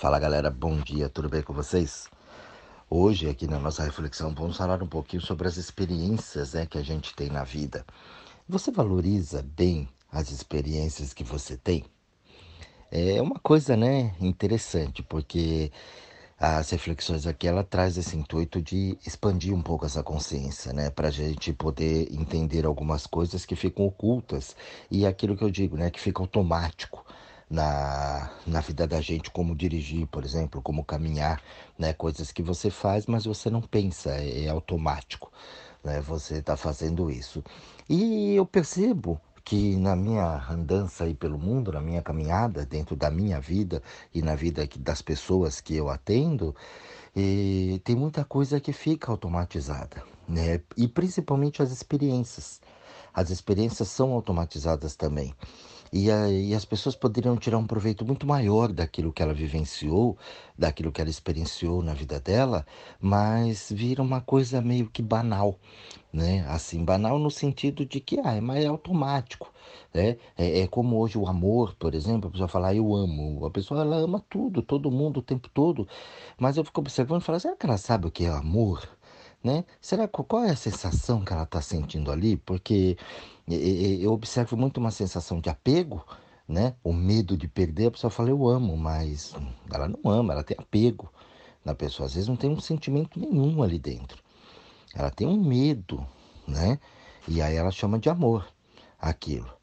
Fala galera, bom dia, tudo bem com vocês? Hoje, aqui na nossa reflexão, vamos falar um pouquinho sobre as experiências né, que a gente tem na vida. Você valoriza bem as experiências que você tem? É uma coisa né, interessante, porque as reflexões aqui ela traz esse intuito de expandir um pouco essa consciência, né, para a gente poder entender algumas coisas que ficam ocultas e aquilo que eu digo, né, que fica automático na, na vida da gente, como dirigir, por exemplo, como caminhar, né? Coisas que você faz, mas você não pensa, é, é automático, né? Você está fazendo isso. E eu percebo que na minha andança aí pelo mundo, na minha caminhada, dentro da minha vida e na vida das pessoas que eu atendo, e tem muita coisa que fica automatizada, né? E principalmente as experiências. As experiências são automatizadas também. E, a, e as pessoas poderiam tirar um proveito muito maior daquilo que ela vivenciou, daquilo que ela experienciou na vida dela, mas vira uma coisa meio que banal, né? Assim, banal no sentido de que ah, é mais automático, né? É, é como hoje o amor, por exemplo, a pessoa fala, ah, eu amo. A pessoa, ela ama tudo, todo mundo, o tempo todo. Mas eu fico observando e falo, será que ela sabe o que é amor? Né? Será qual é a sensação que ela está sentindo ali? Porque eu observo muito uma sensação de apego, né? O medo de perder. A pessoa fala eu amo, mas ela não ama, ela tem apego na pessoa. Às vezes não tem um sentimento nenhum ali dentro. Ela tem um medo, né? E aí ela chama de amor aquilo.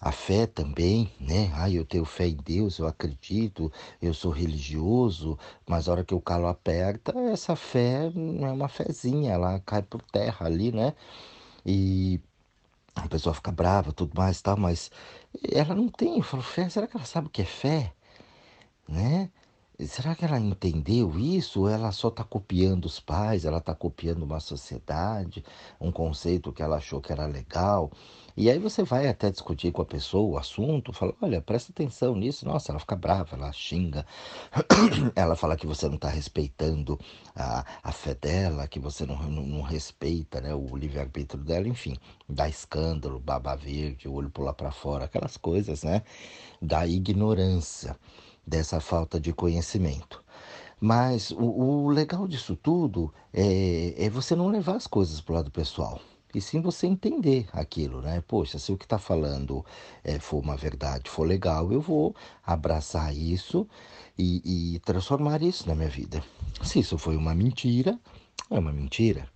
A fé também, né? Ah, eu tenho fé em Deus, eu acredito, eu sou religioso, mas a hora que o calo aperta, essa fé não é uma fezinha, ela cai por terra ali, né? E a pessoa fica brava, tudo mais, tal, mas ela não tem, eu falo, fé, será que ela sabe o que é fé? Né? Será que ela entendeu isso? Ou ela só está copiando os pais, ela está copiando uma sociedade, um conceito que ela achou que era legal? E aí você vai até discutir com a pessoa o assunto, fala, olha, presta atenção nisso. Nossa, ela fica brava, ela xinga, ela fala que você não está respeitando a, a fé dela, que você não, não, não respeita né, o livre-arbítrio dela, enfim, dá escândalo, baba verde, olho pular para fora, aquelas coisas, né? Da ignorância dessa falta de conhecimento. Mas o, o legal disso tudo é, é, você não levar as coisas para o lado pessoal. E sim você entender aquilo, né? Poxa, se o que está falando é, for uma verdade, for legal, eu vou abraçar isso e, e transformar isso na minha vida. Se isso foi uma mentira, é uma mentira.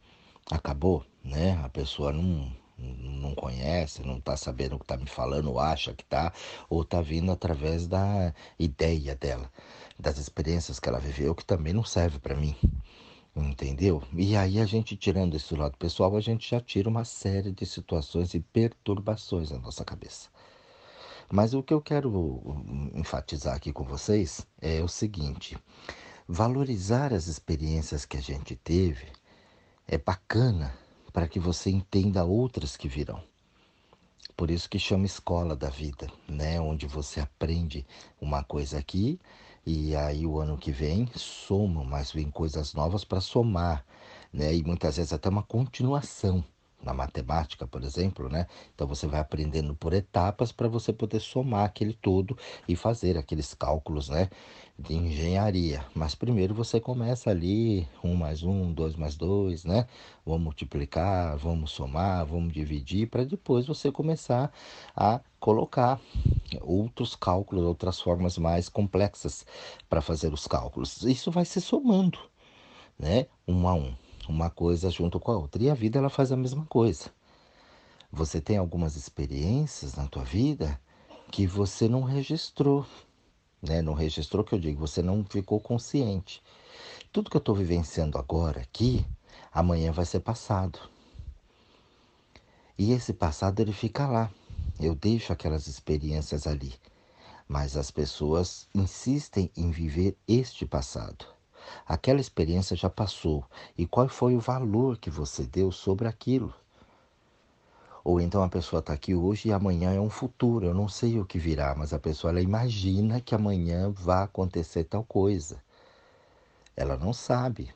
Acabou, né? A pessoa não, não conhece, não está sabendo o que está me falando, ou acha que está, ou está vindo através da ideia dela, das experiências que ela viveu, que também não serve para mim. Entendeu? E aí a gente tirando esse lado pessoal, a gente já tira uma série de situações e perturbações na nossa cabeça. Mas o que eu quero enfatizar aqui com vocês é o seguinte: valorizar as experiências que a gente teve é bacana para que você entenda outras que virão. Por isso que chama escola da vida, né? Onde você aprende uma coisa aqui e aí o ano que vem soma, mas vem coisas novas para somar, né? E muitas vezes até uma continuação na matemática, por exemplo, né? Então você vai aprendendo por etapas para você poder somar aquele todo e fazer aqueles cálculos, né? De engenharia. Mas primeiro você começa ali um mais um, dois mais dois, né? Vamos multiplicar, vamos somar, vamos dividir, para depois você começar a colocar outros cálculos, outras formas mais complexas para fazer os cálculos. Isso vai se somando, né? Um a um uma coisa junto com a outra. E a vida ela faz a mesma coisa. Você tem algumas experiências na tua vida que você não registrou, né? Não registrou que eu digo, você não ficou consciente. Tudo que eu estou vivenciando agora aqui, amanhã vai ser passado. E esse passado ele fica lá. Eu deixo aquelas experiências ali. Mas as pessoas insistem em viver este passado. Aquela experiência já passou. E qual foi o valor que você deu sobre aquilo? Ou então a pessoa está aqui hoje e amanhã é um futuro. Eu não sei o que virá, mas a pessoa ela imagina que amanhã vai acontecer tal coisa. Ela não sabe,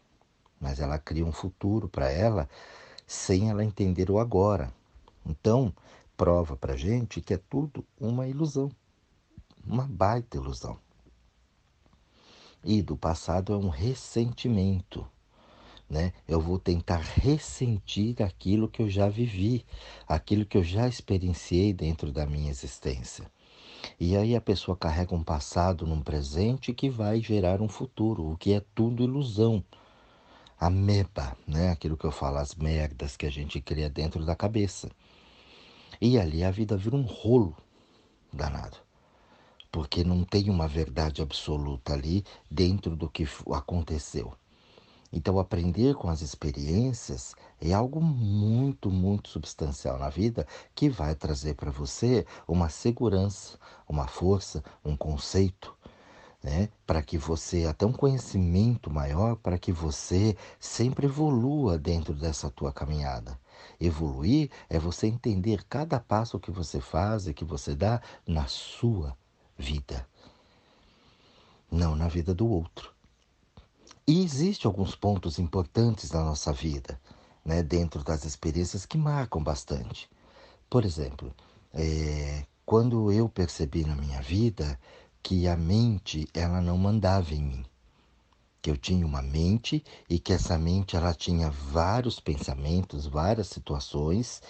mas ela cria um futuro para ela sem ela entender o agora. Então, prova para gente que é tudo uma ilusão, uma baita ilusão. E do passado é um ressentimento. Né? Eu vou tentar ressentir aquilo que eu já vivi, aquilo que eu já experienciei dentro da minha existência. E aí a pessoa carrega um passado num presente que vai gerar um futuro, o que é tudo ilusão. Ameba, né? Aquilo que eu falo, as merdas que a gente cria dentro da cabeça. E ali a vida vira um rolo danado. Porque não tem uma verdade absoluta ali dentro do que aconteceu. Então, aprender com as experiências é algo muito, muito substancial na vida que vai trazer para você uma segurança, uma força, um conceito, né? Para que você, até um conhecimento maior, para que você sempre evolua dentro dessa tua caminhada. Evoluir é você entender cada passo que você faz e que você dá na sua vida, não na vida do outro. E existem alguns pontos importantes na nossa vida, né, dentro das experiências que marcam bastante. Por exemplo, é, quando eu percebi na minha vida que a mente ela não mandava em mim, que eu tinha uma mente e que essa mente ela tinha vários pensamentos, várias situações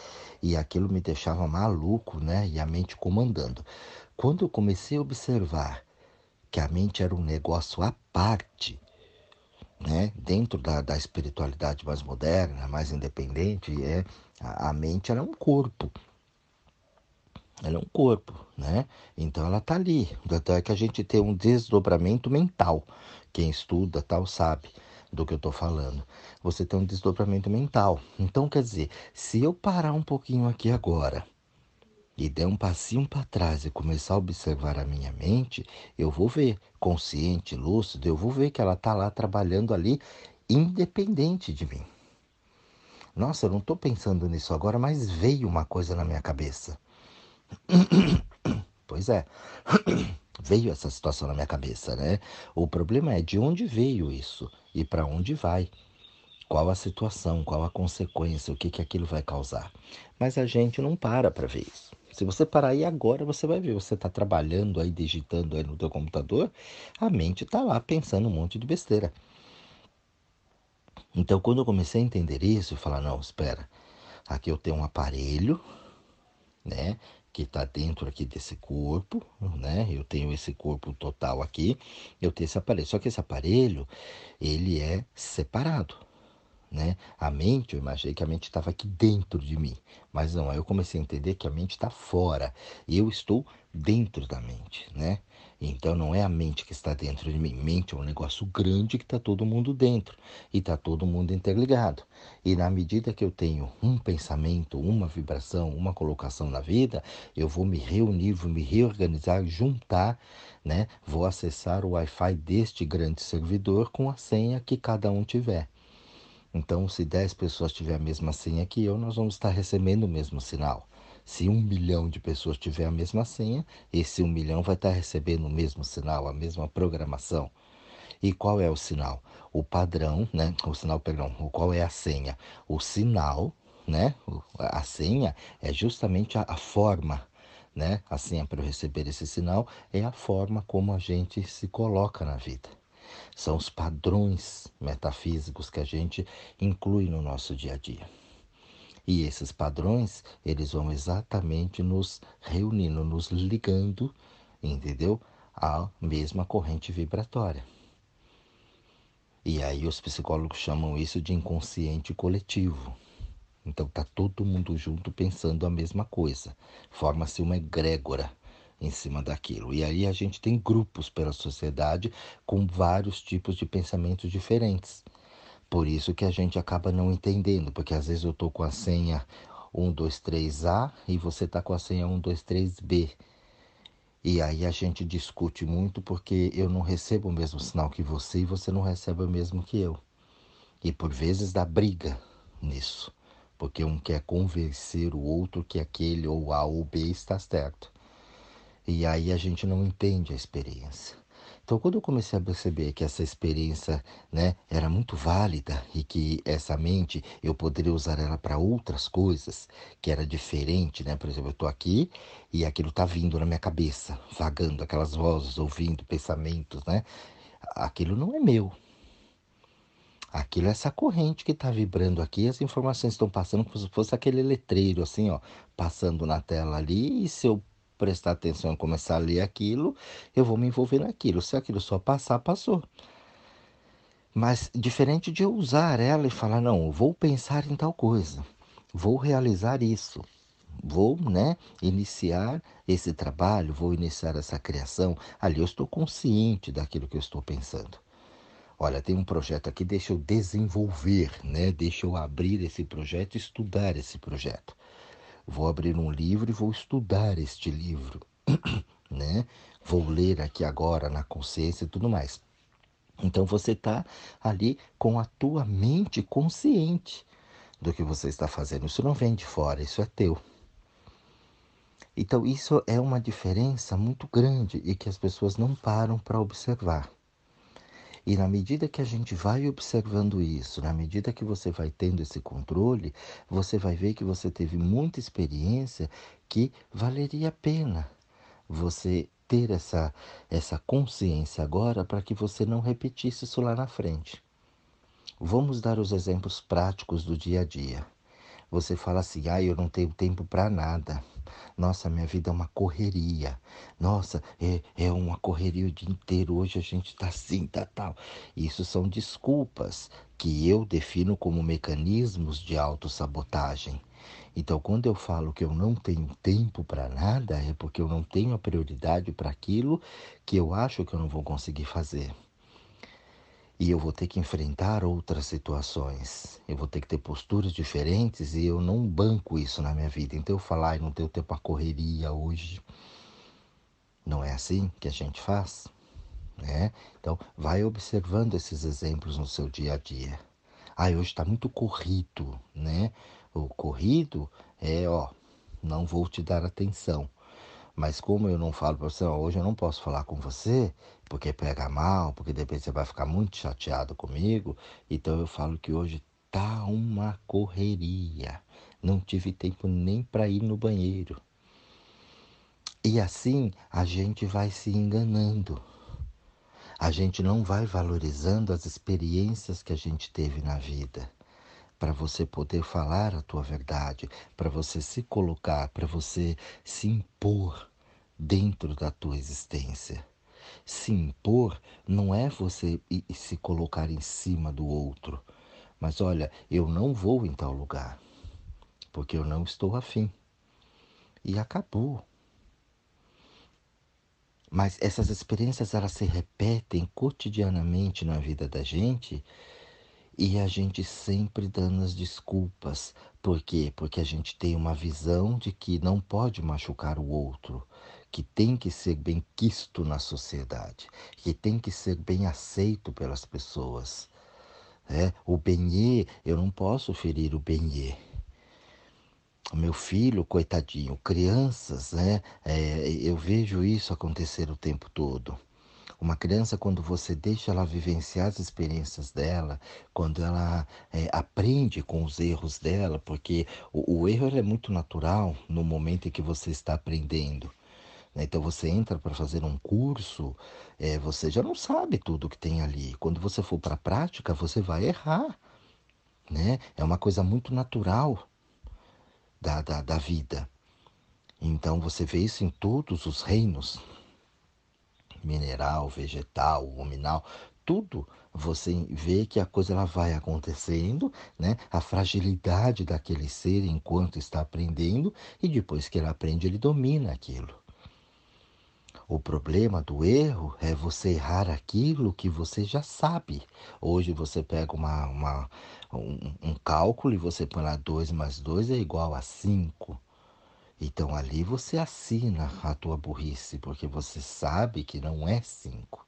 e aquilo me deixava maluco, né? E a mente comandando. Quando eu comecei a observar que a mente era um negócio à parte, né? dentro da, da espiritualidade mais moderna, mais independente, é a, a mente ela é um corpo. Ela é um corpo, né? Então ela está ali. Até que a gente tem um desdobramento mental. Quem estuda tal sabe do que eu estou falando. Você tem um desdobramento mental. Então quer dizer, se eu parar um pouquinho aqui agora e der um passinho para trás e começar a observar a minha mente, eu vou ver, consciente, lúcido, eu vou ver que ela está lá trabalhando ali, independente de mim. Nossa, eu não estou pensando nisso agora, mas veio uma coisa na minha cabeça. Pois é, veio essa situação na minha cabeça, né? O problema é de onde veio isso e para onde vai. Qual a situação, qual a consequência, o que, que aquilo vai causar. Mas a gente não para para ver isso. Se você parar aí agora, você vai ver. Você está trabalhando aí, digitando aí no teu computador, a mente está lá pensando um monte de besteira. Então, quando eu comecei a entender isso, eu falar, não, espera, aqui eu tenho um aparelho, né, que está dentro aqui desse corpo, né? Eu tenho esse corpo total aqui, eu tenho esse aparelho. Só que esse aparelho, ele é separado né? A mente, eu imaginei que a mente estava aqui dentro de mim, mas não, aí eu comecei a entender que a mente está fora, eu estou dentro da mente, né? Então não é a mente que está dentro de mim, mente é um negócio grande que está todo mundo dentro, e está todo mundo interligado. E na medida que eu tenho um pensamento, uma vibração, uma colocação na vida, eu vou me reunir, vou me reorganizar, juntar, né? Vou acessar o Wi-Fi deste grande servidor com a senha que cada um tiver. Então, se 10 pessoas tiverem a mesma senha que eu, nós vamos estar recebendo o mesmo sinal. Se um milhão de pessoas tiver a mesma senha, esse um milhão vai estar recebendo o mesmo sinal, a mesma programação. E qual é o sinal? O padrão, né? O sinal, perdão, qual é a senha? O sinal, né? A senha é justamente a, a forma, né? A senha para eu receber esse sinal é a forma como a gente se coloca na vida. São os padrões metafísicos que a gente inclui no nosso dia a dia. E esses padrões, eles vão exatamente nos reunindo, nos ligando, entendeu? À mesma corrente vibratória. E aí os psicólogos chamam isso de inconsciente coletivo. Então tá todo mundo junto pensando a mesma coisa. Forma-se uma egrégora em cima daquilo. E aí a gente tem grupos pela sociedade com vários tipos de pensamentos diferentes. Por isso que a gente acaba não entendendo, porque às vezes eu estou com a senha 123A e você está com a senha 123B. E aí a gente discute muito porque eu não recebo o mesmo sinal que você e você não recebe o mesmo que eu. E por vezes dá briga nisso, porque um quer convencer o outro que aquele ou A ou B está certo. E aí a gente não entende a experiência. Então, quando eu comecei a perceber que essa experiência né, era muito válida e que essa mente eu poderia usar ela para outras coisas, que era diferente, né? Por exemplo, eu estou aqui e aquilo está vindo na minha cabeça, vagando, aquelas vozes, ouvindo pensamentos, né? aquilo não é meu. Aquilo é essa corrente que está vibrando aqui, as informações estão passando como se fosse aquele letreiro, assim, ó, passando na tela ali, e se eu prestar atenção e começar a ler aquilo, eu vou me envolver naquilo. Se aquilo só passar, passou. Mas diferente de eu usar ela e falar, não, vou pensar em tal coisa, vou realizar isso, vou né, iniciar esse trabalho, vou iniciar essa criação, ali eu estou consciente daquilo que eu estou pensando. Olha, tem um projeto aqui, deixa eu desenvolver, né? deixa eu abrir esse projeto, estudar esse projeto. Vou abrir um livro e vou estudar este livro, né? Vou ler aqui agora na consciência e tudo mais. Então você está ali com a tua mente consciente do que você está fazendo. Isso não vem de fora, isso é teu. Então isso é uma diferença muito grande e que as pessoas não param para observar. E na medida que a gente vai observando isso, na medida que você vai tendo esse controle, você vai ver que você teve muita experiência que valeria a pena você ter essa, essa consciência agora para que você não repetisse isso lá na frente. Vamos dar os exemplos práticos do dia a dia. Você fala assim: ah, eu não tenho tempo para nada. Nossa, minha vida é uma correria. Nossa, é, é uma correria o dia inteiro. Hoje a gente está assim, tá tal. Isso são desculpas que eu defino como mecanismos de autossabotagem. Então, quando eu falo que eu não tenho tempo para nada, é porque eu não tenho a prioridade para aquilo que eu acho que eu não vou conseguir fazer. E eu vou ter que enfrentar outras situações. Eu vou ter que ter posturas diferentes e eu não banco isso na minha vida. Então, eu falar, e não tenho tempo para correria hoje. Não é assim que a gente faz? Né? Então, vai observando esses exemplos no seu dia a dia. Ah, hoje está muito corrido, né? O corrido é, ó, não vou te dar atenção. Mas como eu não falo para você, hoje eu não posso falar com você, porque pega mal, porque depois você vai ficar muito chateado comigo, então eu falo que hoje tá uma correria. Não tive tempo nem para ir no banheiro. E assim a gente vai se enganando. A gente não vai valorizando as experiências que a gente teve na vida para você poder falar a tua verdade, para você se colocar, para você se impor dentro da tua existência. Se impor não é você se colocar em cima do outro, mas olha, eu não vou em tal lugar, porque eu não estou afim. E acabou. Mas essas experiências elas se repetem cotidianamente na vida da gente e a gente sempre dando as desculpas. Por quê? Porque a gente tem uma visão de que não pode machucar o outro, que tem que ser bem quisto na sociedade, que tem que ser bem aceito pelas pessoas. É, o benê, eu não posso ferir o benê. O meu filho, coitadinho, crianças, né? É, eu vejo isso acontecer o tempo todo. Uma criança, quando você deixa ela vivenciar as experiências dela, quando ela é, aprende com os erros dela, porque o, o erro é muito natural no momento em que você está aprendendo. Né? Então você entra para fazer um curso, é, você já não sabe tudo que tem ali. Quando você for para a prática, você vai errar. Né? É uma coisa muito natural da, da, da vida. Então você vê isso em todos os reinos mineral, vegetal, ruminal, tudo você vê que a coisa ela vai acontecendo, né? A fragilidade daquele ser enquanto está aprendendo e depois que ele aprende ele domina aquilo. O problema do erro é você errar aquilo que você já sabe. Hoje você pega uma, uma um, um, cálculo e você põe lá 2 mais 2 é igual a 5. Então ali você assina a tua burrice, porque você sabe que não é cinco.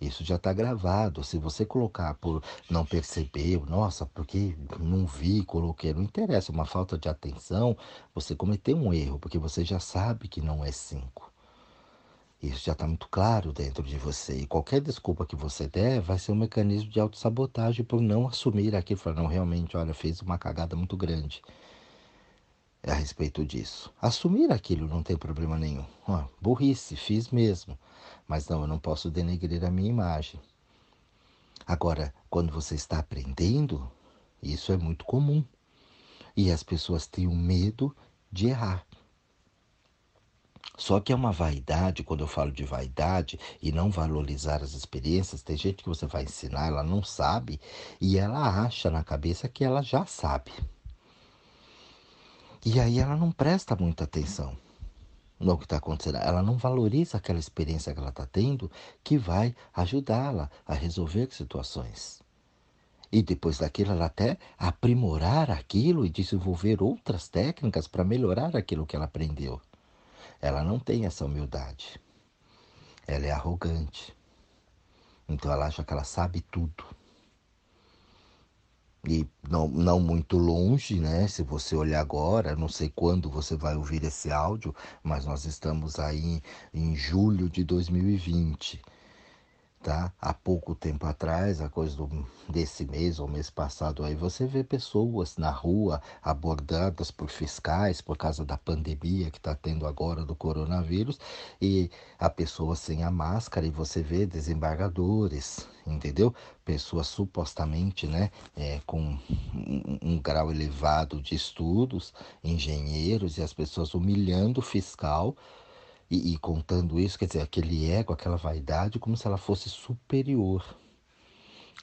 Isso já está gravado. Se você colocar por não perceber, nossa, porque não vi, coloquei, não interessa, uma falta de atenção, você cometeu um erro, porque você já sabe que não é cinco. Isso já está muito claro dentro de você. E qualquer desculpa que você der vai ser um mecanismo de autossabotagem por não assumir aquilo. Falar, não, realmente, olha, fez uma cagada muito grande a respeito disso. Assumir aquilo não tem problema nenhum. Ah, burrice, fiz mesmo. Mas não, eu não posso denegrir a minha imagem. Agora, quando você está aprendendo, isso é muito comum. E as pessoas têm o medo de errar. Só que é uma vaidade, quando eu falo de vaidade e não valorizar as experiências, tem gente que você vai ensinar, ela não sabe e ela acha na cabeça que ela já sabe. E aí ela não presta muita atenção no que está acontecendo. Ela não valoriza aquela experiência que ela está tendo que vai ajudá-la a resolver situações. E depois daquilo, ela até aprimorar aquilo e desenvolver outras técnicas para melhorar aquilo que ela aprendeu. Ela não tem essa humildade. Ela é arrogante. Então ela acha que ela sabe tudo e não, não muito longe, né? Se você olhar agora, não sei quando você vai ouvir esse áudio, mas nós estamos aí em, em julho de 2020 tá? Há pouco tempo atrás, a coisa do, desse mês ou mês passado aí, você vê pessoas na rua abordadas por fiscais por causa da pandemia que está tendo agora do coronavírus e a pessoa sem a máscara e você vê desembargadores, entendeu? Pessoas supostamente, né, é, com um, um grau elevado de estudos, engenheiros e as pessoas humilhando o fiscal e, e contando isso, quer dizer, aquele ego, aquela vaidade, como se ela fosse superior.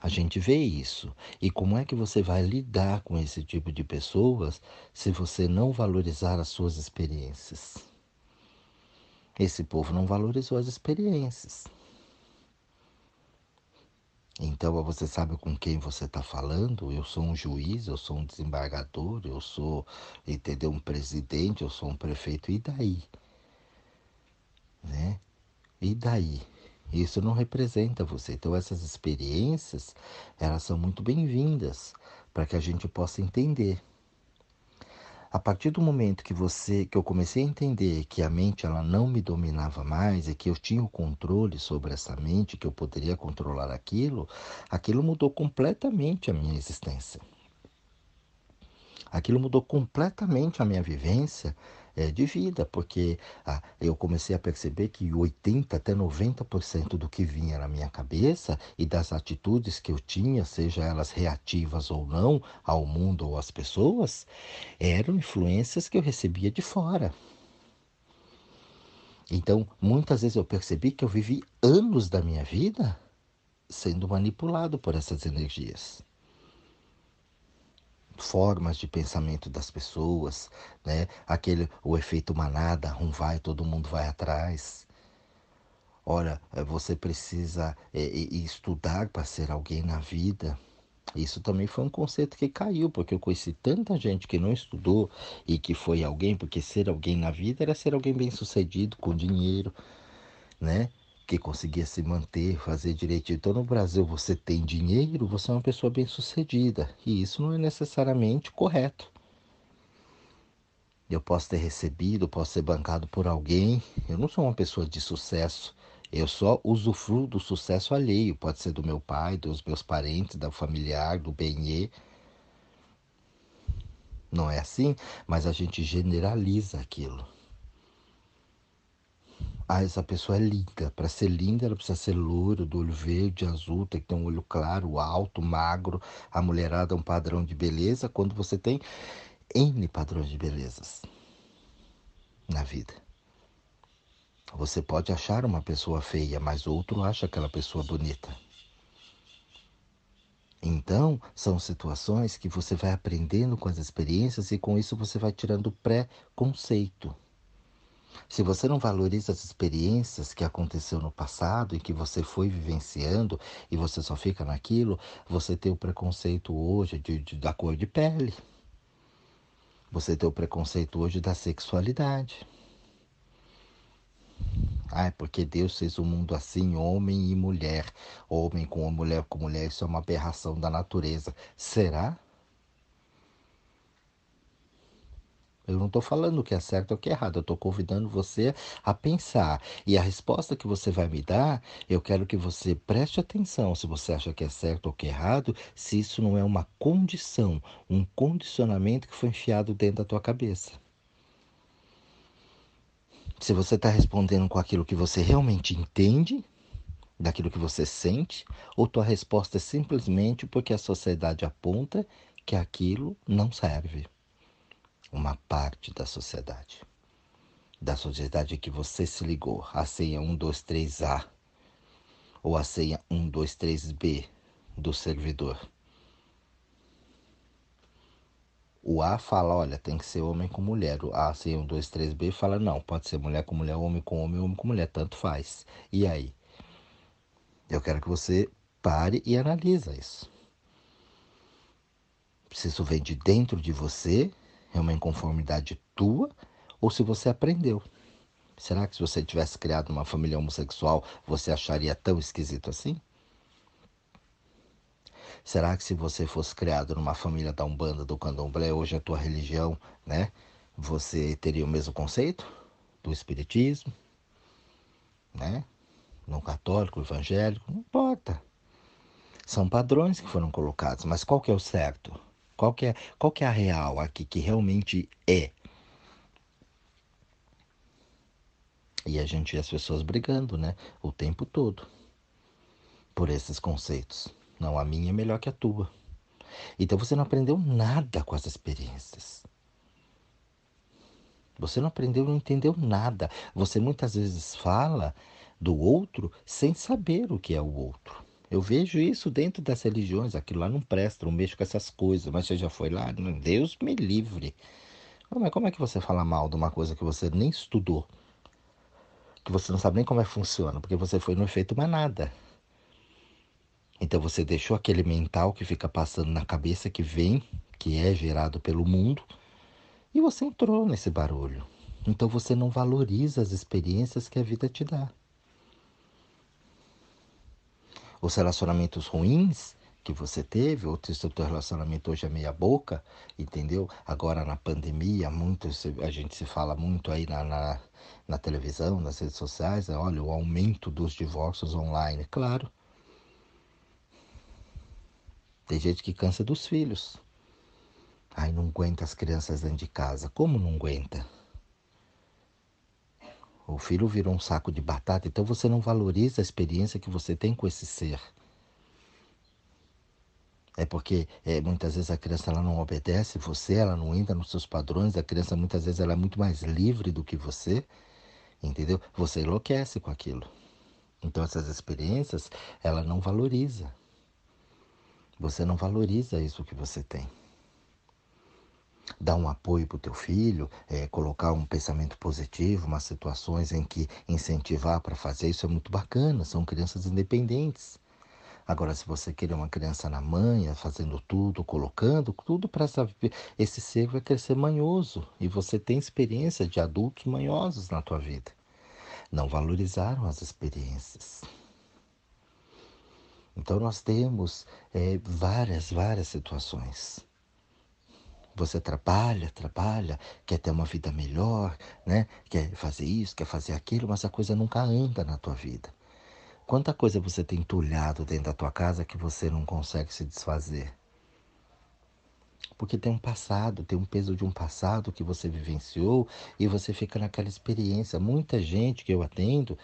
A gente vê isso. E como é que você vai lidar com esse tipo de pessoas se você não valorizar as suas experiências? Esse povo não valorizou as experiências. Então você sabe com quem você está falando? Eu sou um juiz, eu sou um desembargador, eu sou, entendeu, um presidente, eu sou um prefeito, e daí? Né? E daí? Isso não representa você. Então essas experiências, elas são muito bem-vindas para que a gente possa entender. A partir do momento que você, que eu comecei a entender que a mente ela não me dominava mais e que eu tinha o controle sobre essa mente, que eu poderia controlar aquilo, aquilo mudou completamente a minha existência. Aquilo mudou completamente a minha vivência é, de vida, porque ah, eu comecei a perceber que 80 até 90% do que vinha na minha cabeça e das atitudes que eu tinha, seja elas reativas ou não ao mundo ou às pessoas, eram influências que eu recebia de fora. Então, muitas vezes eu percebi que eu vivi anos da minha vida sendo manipulado por essas energias formas de pensamento das pessoas, né? Aquele o efeito manada, um vai, todo mundo vai atrás. Ora, eh, você precisa é, estudar para ser alguém na vida. Isso também foi um conceito que caiu, porque eu conheci tanta gente que não estudou e que foi alguém, porque ser alguém na vida era ser alguém bem sucedido, com dinheiro, né? Que conseguia se manter, fazer direitinho. Então, no Brasil, você tem dinheiro, você é uma pessoa bem-sucedida. E isso não é necessariamente correto. Eu posso ter recebido, posso ser bancado por alguém. Eu não sou uma pessoa de sucesso. Eu só usufruo do sucesso alheio. Pode ser do meu pai, dos meus parentes, da familiar, do benê. Não é assim, mas a gente generaliza aquilo. Ah, essa pessoa é linda. Para ser linda, ela precisa ser louro, do olho verde, azul, tem que ter um olho claro, alto, magro. A mulherada é um padrão de beleza quando você tem N padrões de belezas na vida. Você pode achar uma pessoa feia, mas outro acha aquela pessoa bonita. Então, são situações que você vai aprendendo com as experiências e com isso você vai tirando pré-conceito. Se você não valoriza as experiências que aconteceu no passado e que você foi vivenciando e você só fica naquilo, você tem o preconceito hoje de, de, da cor de pele. Você tem o preconceito hoje da sexualidade. Ah, é porque Deus fez o mundo assim, homem e mulher. Homem com mulher com mulher, isso é uma aberração da natureza. Será? Eu não estou falando o que é certo ou o que é errado, eu estou convidando você a pensar. E a resposta que você vai me dar, eu quero que você preste atenção se você acha que é certo ou que é errado, se isso não é uma condição, um condicionamento que foi enfiado dentro da tua cabeça. Se você está respondendo com aquilo que você realmente entende, daquilo que você sente, ou tua resposta é simplesmente porque a sociedade aponta que aquilo não serve. Uma parte da sociedade. Da sociedade que você se ligou. A senha 123A ou a senha 123B do servidor. O A fala, olha, tem que ser homem com mulher. O A, senha 123B fala, não, pode ser mulher com mulher, homem com homem, homem com mulher, tanto faz. E aí? Eu quero que você pare e analisa isso. Se isso vem de dentro de você, é uma inconformidade tua, ou se você aprendeu. Será que se você tivesse criado uma família homossexual, você acharia tão esquisito assim? Será que se você fosse criado numa família da Umbanda, do Candomblé, hoje a tua religião, né? Você teria o mesmo conceito do espiritismo, né? no católico, evangélico, não importa. São padrões que foram colocados, mas qual que é o certo? Qual que é, qual que é a real aqui, que realmente é? E a gente vê as pessoas brigando, né? O tempo todo. Por esses conceitos. Não, a minha é melhor que a tua. Então você não aprendeu nada com as experiências. Você não aprendeu, não entendeu nada. Você muitas vezes fala do outro sem saber o que é o outro. Eu vejo isso dentro das religiões, aquilo lá não presta, não mexo com essas coisas, mas você já foi lá? Deus me livre. Mas como é que você fala mal de uma coisa que você nem estudou? Que você não sabe nem como é que funciona, porque você foi no efeito manada. Então você deixou aquele mental que fica passando na cabeça, que vem, que é gerado pelo mundo, e você entrou nesse barulho. Então você não valoriza as experiências que a vida te dá os relacionamentos ruins que você teve, ou se o teu relacionamento hoje é meia boca, entendeu? Agora na pandemia, muito, a gente se fala muito aí na, na, na televisão, nas redes sociais, né? olha, o aumento dos divórcios online, claro. Tem gente que cansa dos filhos. Aí não aguenta as crianças dentro de casa. Como não aguenta? O filho virou um saco de batata, então você não valoriza a experiência que você tem com esse ser. É porque é, muitas vezes a criança ela não obedece você, ela não entra nos seus padrões, a criança muitas vezes ela é muito mais livre do que você, entendeu? Você enlouquece com aquilo. Então essas experiências ela não valoriza. Você não valoriza isso que você tem dar um apoio para o teu filho, é, colocar um pensamento positivo, umas situações em que incentivar para fazer isso é muito bacana, são crianças independentes. Agora, se você querer uma criança na manha, fazendo tudo, colocando tudo para esse ser vai crescer manhoso e você tem experiência de adultos manhosos na tua vida. Não valorizaram as experiências. Então nós temos é, várias, várias situações. Você trabalha, trabalha, quer ter uma vida melhor, né? Quer fazer isso, quer fazer aquilo, mas a coisa nunca anda na tua vida. Quanta coisa você tem entulhado dentro da tua casa que você não consegue se desfazer? Porque tem um passado, tem um peso de um passado que você vivenciou e você fica naquela experiência. Muita gente que eu atendo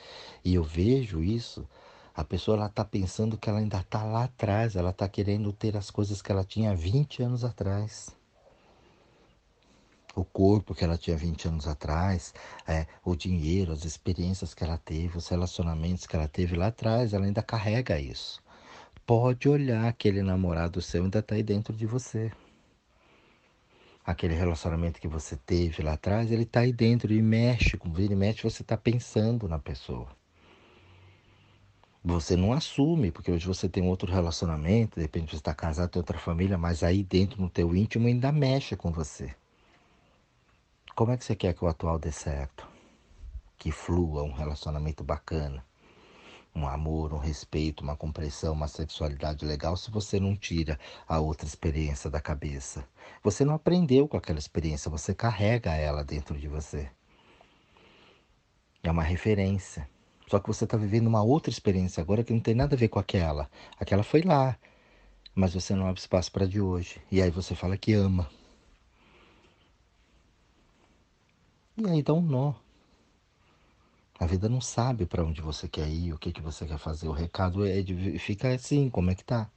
e eu vejo isso, a pessoa está pensando que ela ainda está lá atrás, ela está querendo ter as coisas que ela tinha 20 anos atrás o corpo que ela tinha 20 anos atrás, é, o dinheiro, as experiências que ela teve, os relacionamentos que ela teve lá atrás, ela ainda carrega isso. Pode olhar aquele namorado seu ainda está aí dentro de você. Aquele relacionamento que você teve lá atrás, ele está aí dentro e mexe, com vira e mexe, você está pensando na pessoa. Você não assume, porque hoje você tem outro relacionamento, de repente você está casado, tem outra família, mas aí dentro no teu íntimo ainda mexe com você. Como é que você quer que o atual dê certo? Que flua um relacionamento bacana, um amor, um respeito, uma compreensão, uma sexualidade legal, se você não tira a outra experiência da cabeça? Você não aprendeu com aquela experiência, você carrega ela dentro de você. É uma referência. Só que você está vivendo uma outra experiência agora que não tem nada a ver com aquela. Aquela foi lá, mas você não abre espaço para de hoje. E aí você fala que ama. E aí dá um nó. A vida não sabe para onde você quer ir, o que, que você quer fazer. O recado é de ficar assim, como é que tá?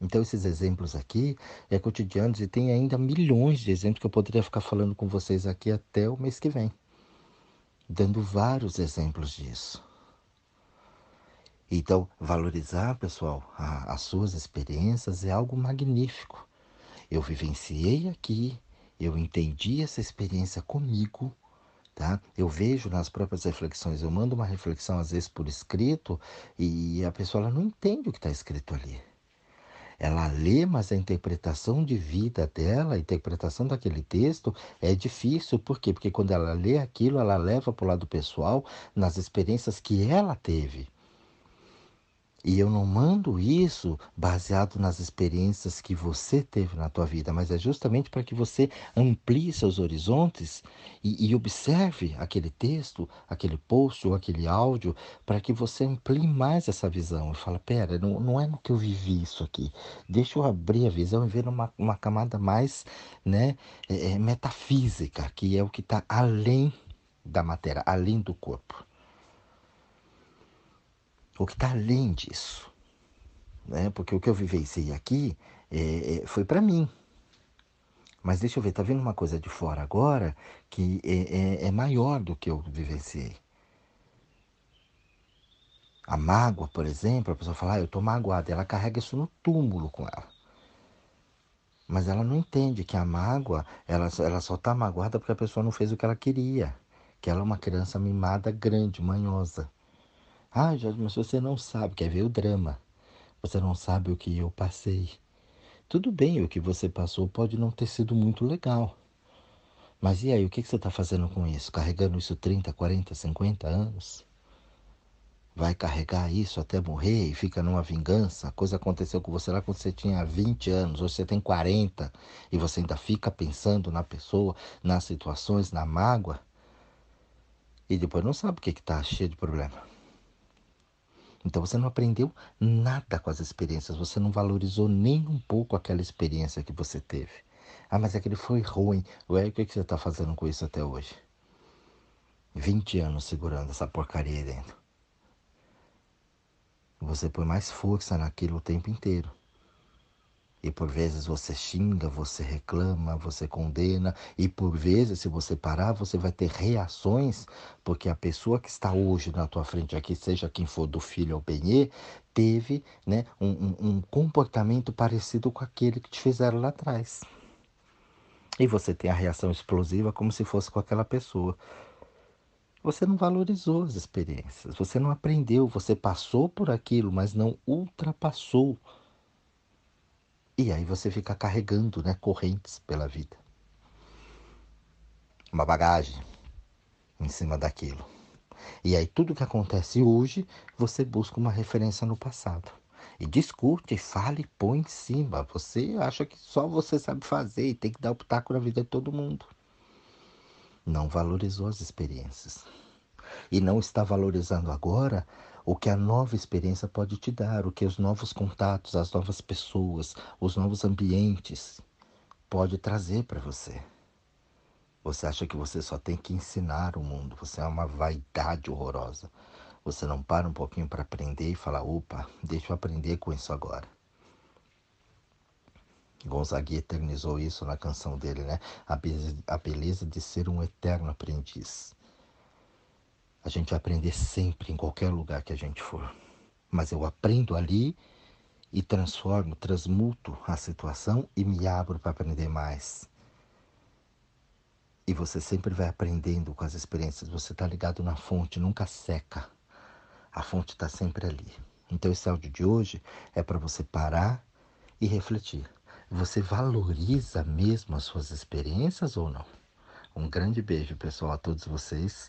Então esses exemplos aqui é cotidianos e tem ainda milhões de exemplos que eu poderia ficar falando com vocês aqui até o mês que vem, dando vários exemplos disso. Então, valorizar, pessoal, a, as suas experiências é algo magnífico. Eu vivenciei aqui, eu entendi essa experiência comigo, tá? Eu vejo nas próprias reflexões, eu mando uma reflexão às vezes por escrito e a pessoa não entende o que está escrito ali. Ela lê, mas a interpretação de vida dela, a interpretação daquele texto é difícil. Por quê? Porque quando ela lê aquilo, ela leva para o lado pessoal nas experiências que ela teve. E eu não mando isso baseado nas experiências que você teve na tua vida, mas é justamente para que você amplie seus horizontes e, e, observe aquele texto, aquele post ou aquele áudio, para que você amplie mais essa visão. E fala, pera, não, não é no que eu vivi isso aqui. Deixa eu abrir a visão e ver uma, uma camada mais né, é, é metafísica, que é o que está além da matéria, além do corpo o que está além disso. Né? Porque o que eu vivenciei aqui é, é, foi para mim. Mas deixa eu ver, tá vendo uma coisa de fora agora que é, é, é maior do que eu vivenciei. A mágoa, por exemplo, a pessoa fala, ah, eu estou magoada, ela carrega isso no túmulo com ela. Mas ela não entende que a mágoa, ela, ela só está magoada porque a pessoa não fez o que ela queria. Que ela é uma criança mimada grande, manhosa. Ah, Jorge, mas você não sabe, quer ver o drama. Você não sabe o que eu passei. Tudo bem, o que você passou pode não ter sido muito legal. Mas e aí, o que você está fazendo com isso? Carregando isso 30, 40, 50 anos? Vai carregar isso até morrer e fica numa vingança? A coisa aconteceu com você lá quando você tinha 20 anos, hoje você tem 40 e você ainda fica pensando na pessoa, nas situações, na mágoa. E depois não sabe o que está cheio de problema. Então você não aprendeu nada com as experiências, você não valorizou nem um pouco aquela experiência que você teve. Ah, mas aquele foi ruim. Ué, o que, você está fazendo com isso até hoje? 20 anos segurando essa porcaria aí dentro. Você põe mais força naquilo o tempo inteiro. E por vezes você xinga, você reclama, você condena, e por vezes, se você parar, você vai ter reações, porque a pessoa que está hoje na tua frente aqui, seja quem for do filho ou benê, teve né, um, um, um comportamento parecido com aquele que te fizeram lá atrás. E você tem a reação explosiva como se fosse com aquela pessoa. Você não valorizou as experiências, você não aprendeu, você passou por aquilo, mas não ultrapassou e aí você fica carregando né, correntes pela vida. Uma bagagem em cima daquilo. E aí tudo que acontece hoje, você busca uma referência no passado. E discute, fale, põe em cima. Você acha que só você sabe fazer e tem que dar o pitaco na vida de todo mundo. Não valorizou as experiências. E não está valorizando agora o que a nova experiência pode te dar, o que os novos contatos, as novas pessoas, os novos ambientes pode trazer para você. Você acha que você só tem que ensinar o mundo, você é uma vaidade horrorosa. Você não para um pouquinho para aprender e falar, opa, deixa eu aprender com isso agora. Gonzaga eternizou isso na canção dele, né? A beleza de ser um eterno aprendiz. A gente vai aprender sempre, em qualquer lugar que a gente for. Mas eu aprendo ali e transformo, transmuto a situação e me abro para aprender mais. E você sempre vai aprendendo com as experiências. Você está ligado na fonte, nunca seca. A fonte está sempre ali. Então, esse áudio de hoje é para você parar e refletir. Você valoriza mesmo as suas experiências ou não? Um grande beijo, pessoal, a todos vocês